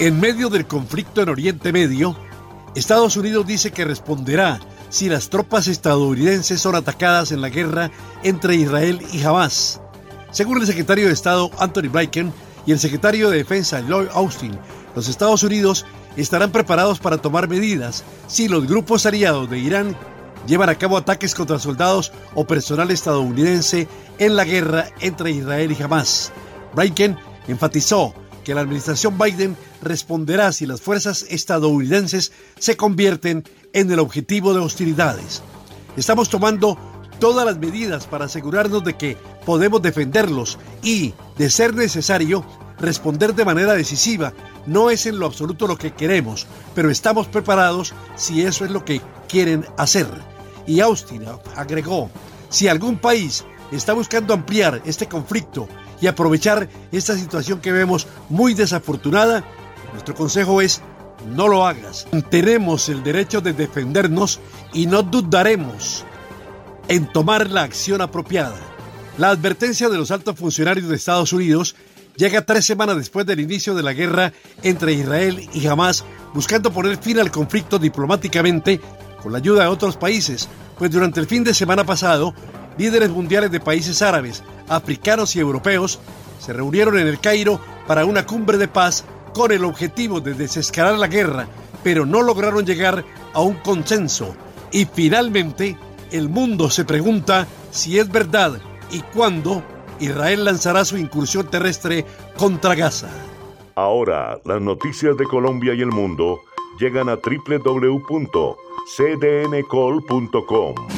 En medio del conflicto en Oriente Medio, Estados Unidos dice que responderá si las tropas estadounidenses son atacadas en la guerra entre Israel y Hamas. Según el secretario de Estado Anthony Blinken y el secretario de Defensa Lloyd Austin, los Estados Unidos estarán preparados para tomar medidas si los grupos aliados de Irán llevan a cabo ataques contra soldados o personal estadounidense en la guerra entre Israel y Hamas. Blinken enfatizó que la administración Biden responderá si las fuerzas estadounidenses se convierten en el objetivo de hostilidades. Estamos tomando todas las medidas para asegurarnos de que podemos defenderlos y, de ser necesario, responder de manera decisiva. No es en lo absoluto lo que queremos, pero estamos preparados si eso es lo que quieren hacer. Y Austin agregó, si algún país está buscando ampliar este conflicto y aprovechar esta situación que vemos muy desafortunada, nuestro consejo es no lo hagas. Tenemos el derecho de defendernos y no dudaremos en tomar la acción apropiada. La advertencia de los altos funcionarios de Estados Unidos llega tres semanas después del inicio de la guerra entre Israel y Hamas, buscando poner fin al conflicto diplomáticamente con la ayuda de otros países, pues durante el fin de semana pasado, líderes mundiales de países árabes, africanos y europeos se reunieron en el Cairo para una cumbre de paz con el objetivo de desescalar la guerra, pero no lograron llegar a un consenso. Y finalmente, el mundo se pregunta si es verdad y cuándo Israel lanzará su incursión terrestre contra Gaza. Ahora, las noticias de Colombia y el mundo llegan a www.cdncol.com.